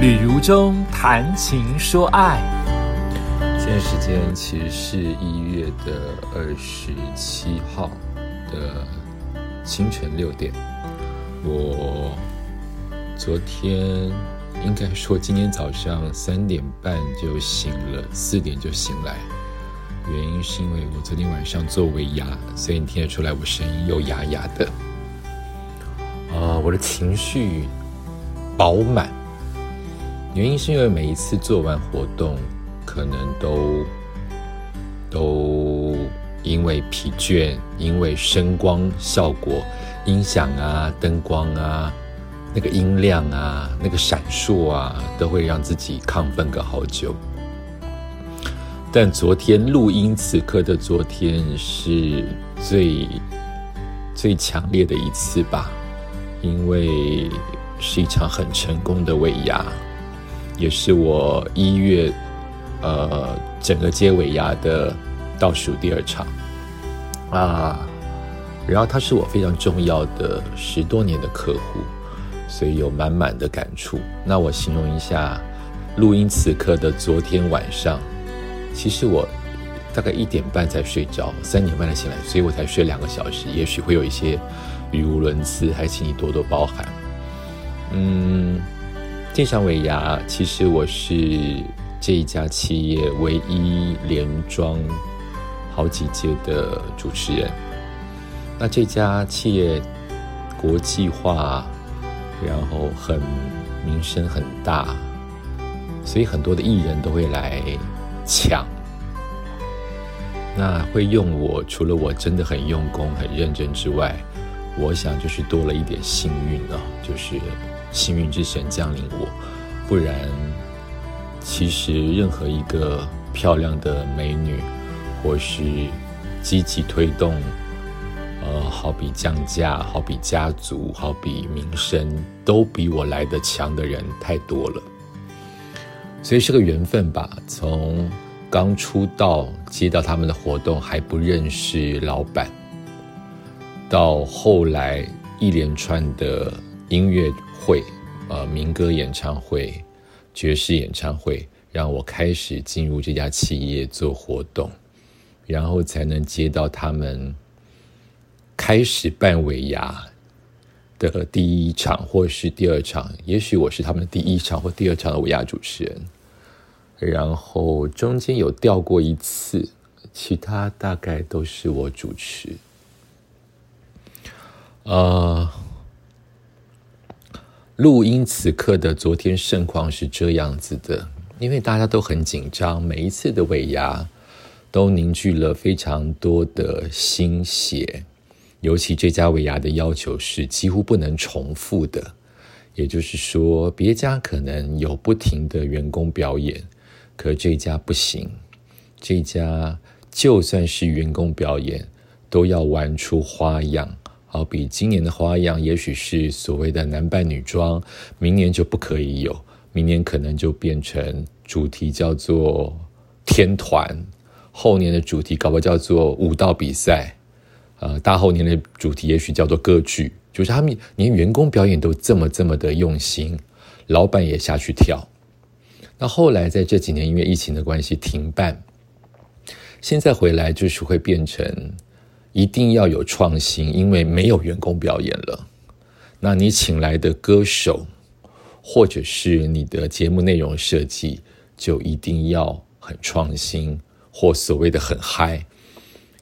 旅途中谈情说爱。现在时间其实是一月的二十七号的清晨六点。我昨天应该说今天早上三点半就醒了，四点就醒来。原因是因为我昨天晚上做尾牙，所以你听得出来我声音又哑哑的。啊，我的情绪饱满，原因是因为每一次做完活动，可能都都因为疲倦，因为声光效果、音响啊、灯光啊、那个音量啊、那个闪烁啊，都会让自己亢奋个好久。但昨天录音此刻的昨天是最最强烈的一次吧，因为是一场很成功的尾牙，也是我一月呃整个接尾牙的倒数第二场啊。然后他是我非常重要的十多年的客户，所以有满满的感触。那我形容一下录音此刻的昨天晚上。其实我大概一点半才睡着，三点半才醒来，所以我才睡两个小时，也许会有一些语无伦次，还请你多多包涵。嗯，这场尾牙其实我是这一家企业唯一连庄好几届的主持人。那这家企业国际化，然后很名声很大，所以很多的艺人都会来。抢，那会用我，除了我真的很用功、很认真之外，我想就是多了一点幸运啊，就是幸运之神降临我，不然其实任何一个漂亮的美女，或是积极推动，呃，好比降价，好比家族，好比名声，都比我来的强的人太多了。所以是个缘分吧。从刚出道接到他们的活动还不认识老板，到后来一连串的音乐会、呃民歌演唱会、爵士演唱会，让我开始进入这家企业做活动，然后才能接到他们开始办尾牙的第一场或是第二场，也许我是他们的第一场或第二场的尾牙主持人。然后中间有掉过一次，其他大概都是我主持。呃，录音此刻的昨天盛况是这样子的，因为大家都很紧张，每一次的尾牙都凝聚了非常多的心血，尤其这家尾牙的要求是几乎不能重复的，也就是说，别家可能有不停的员工表演。可这家不行，这家就算是员工表演，都要玩出花样。好比今年的花样，也许是所谓的男扮女装，明年就不可以有，明年可能就变成主题叫做天团，后年的主题搞不叫做舞蹈比赛，呃，大后年的主题也许叫做歌剧，就是他们连员工表演都这么这么的用心，老板也下去跳。那后来在这几年因为疫情的关系停办，现在回来就是会变成一定要有创新，因为没有员工表演了。那你请来的歌手或者是你的节目内容设计，就一定要很创新或所谓的很嗨，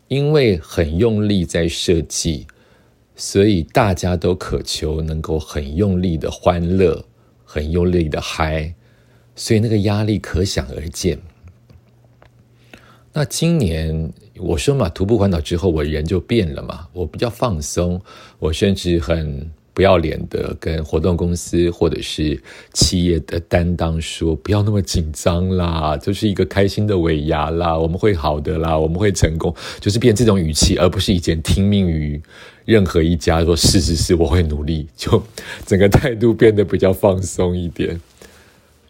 因为很用力在设计，所以大家都渴求能够很用力的欢乐，很用力的嗨。所以那个压力可想而知。那今年我说嘛，徒步环岛之后，我人就变了嘛，我比较放松，我甚至很不要脸的跟活动公司或者是企业的担当说，不要那么紧张啦，就是一个开心的尾牙啦，我们会好的啦，我们会成功，就是变这种语气，而不是以前听命于任何一家说是是是，我会努力，就整个态度变得比较放松一点。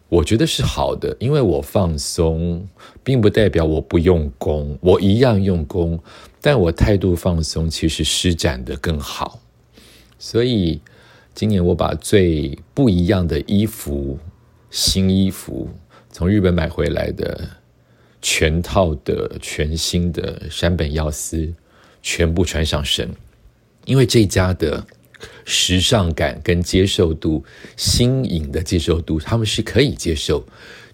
我觉得是好的，因为我放松，并不代表我不用功，我一样用功，但我态度放松，其实施展的更好。所以今年我把最不一样的衣服新衣服，从日本买回来的全套的全新的山本耀司，全部穿上身，因为这家的时尚感跟接受度、新颖的接受度，他们是可以接受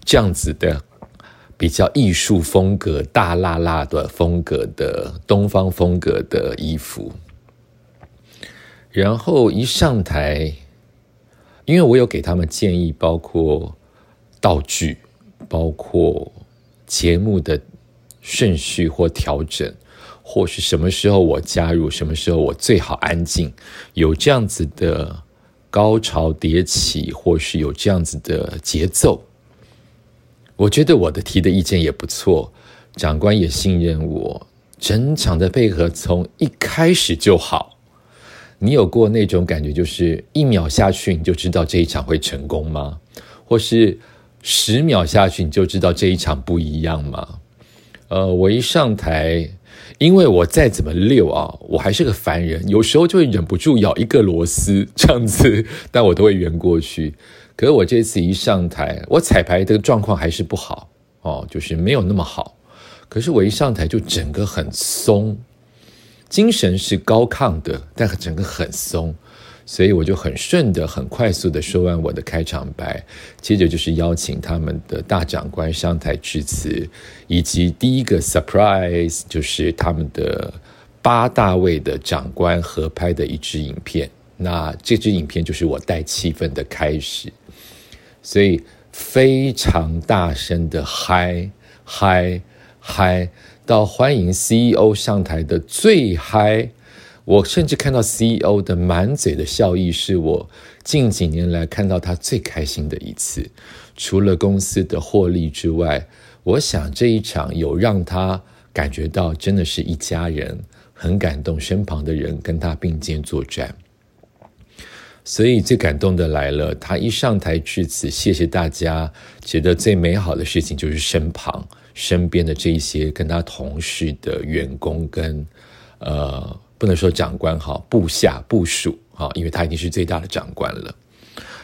这样子的比较艺术风格、大辣辣的风格的东方风格的衣服。然后一上台，因为我有给他们建议，包括道具，包括节目的顺序或调整，或是什么时候我加入，什么时候我最好安静，有这样子的高潮迭起，或是有这样子的节奏。我觉得我的提的意见也不错，长官也信任我，整场的配合从一开始就好。你有过那种感觉，就是一秒下去你就知道这一场会成功吗？或是十秒下去你就知道这一场不一样吗？呃，我一上台，因为我再怎么溜啊，我还是个凡人，有时候就会忍不住咬一个螺丝 这样子，但我都会圆过去。可是我这次一上台，我彩排的状况还是不好哦，就是没有那么好。可是我一上台就整个很松。精神是高亢的，但整个很松，所以我就很顺的、很快速的说完我的开场白，接着就是邀请他们的大长官上台致辞，以及第一个 surprise 就是他们的八大位的长官合拍的一支影片。那这支影片就是我带气氛的开始，所以非常大声的嗨嗨嗨。到欢迎 CEO 上台的最嗨，我甚至看到 CEO 的满嘴的笑意，是我近几年来看到他最开心的一次。除了公司的获利之外，我想这一场有让他感觉到真的是一家人，很感动，身旁的人跟他并肩作战。所以最感动的来了，他一上台致辞，谢谢大家，觉得最美好的事情就是身旁。身边的这一些跟他同事的员工跟呃，不能说长官哈，部下部属哈，因为他已经是最大的长官了。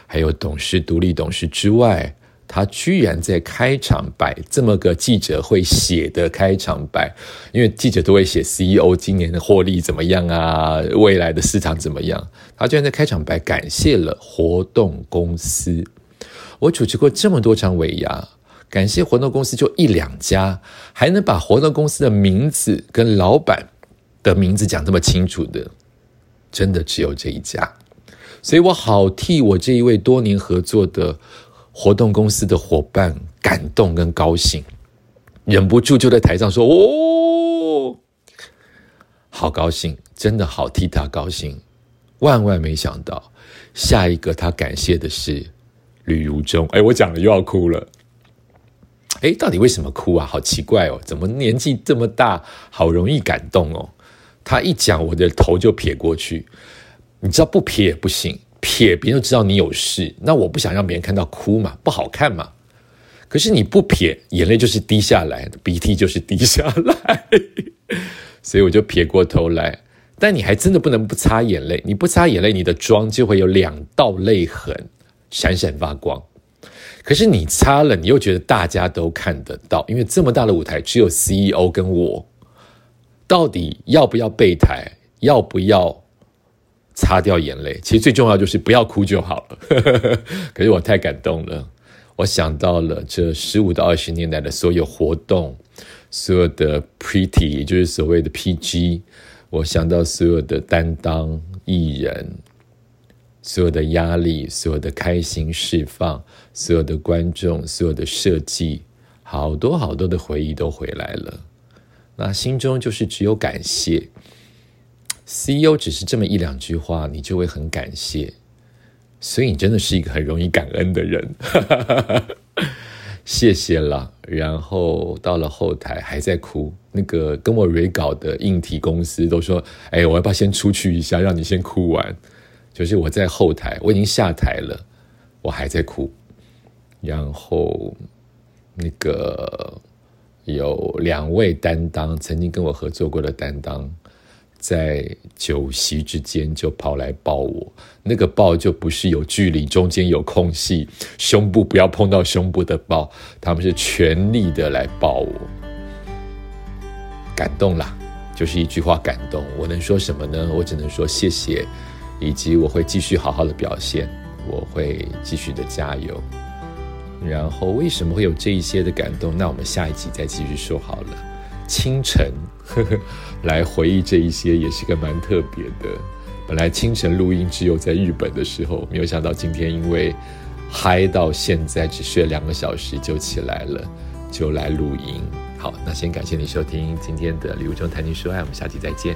还有董事、独立董事之外，他居然在开场白这么个记者会写的开场白，因为记者都会写 CEO 今年的获利怎么样啊，未来的市场怎么样，他居然在开场白感谢了活动公司。我主持过这么多场尾牙。感谢活动公司就一两家，还能把活动公司的名字跟老板的名字讲这么清楚的，真的只有这一家。所以我好替我这一位多年合作的活动公司的伙伴感动跟高兴，忍不住就在台上说：“哦，好高兴，真的好替他高兴。”万万没想到，下一个他感谢的是吕如中。哎，我讲了又要哭了。哎，到底为什么哭啊？好奇怪哦，怎么年纪这么大，好容易感动哦？他一讲，我的头就撇过去。你知道不撇也不行，撇别人就知道你有事。那我不想让别人看到哭嘛，不好看嘛。可是你不撇，眼泪就是滴下来，鼻涕就是滴下来，所以我就撇过头来。但你还真的不能不擦眼泪，你不擦眼泪，你的妆就会有两道泪痕，闪闪发光。可是你擦了，你又觉得大家都看得到，因为这么大的舞台只有 CEO 跟我，到底要不要备台，要不要擦掉眼泪？其实最重要就是不要哭就好了。可是我太感动了，我想到了这十五到二十年代的所有活动，所有的 Pretty，也就是所谓的 PG，我想到所有的担当艺人。所有的压力，所有的开心释放，所有的观众，所有的设计，好多好多的回忆都回来了。那心中就是只有感谢。CEO 只是这么一两句话，你就会很感谢，所以你真的是一个很容易感恩的人。谢谢了。然后到了后台还在哭，那个跟我 re 稿的硬体公司都说：“哎，我要不要先出去一下，让你先哭完？”就是我在后台，我已经下台了，我还在哭。然后那个有两位担当，曾经跟我合作过的担当，在酒席之间就跑来抱我，那个抱就不是有距离，中间有空隙，胸部不要碰到胸部的抱，他们是全力的来抱我，感动啦，就是一句话感动。我能说什么呢？我只能说谢谢，以及我会继续好好的表现，我会继续的加油。然后为什么会有这一些的感动？那我们下一集再继续说好了。清晨。呵呵，来回忆这一些也是个蛮特别的。本来清晨录音只有在日本的时候，没有想到今天因为嗨到现在只睡两个小时就起来了，就来录音。好，那先感谢你收听今天的礼物中谈情说爱，我们下期再见。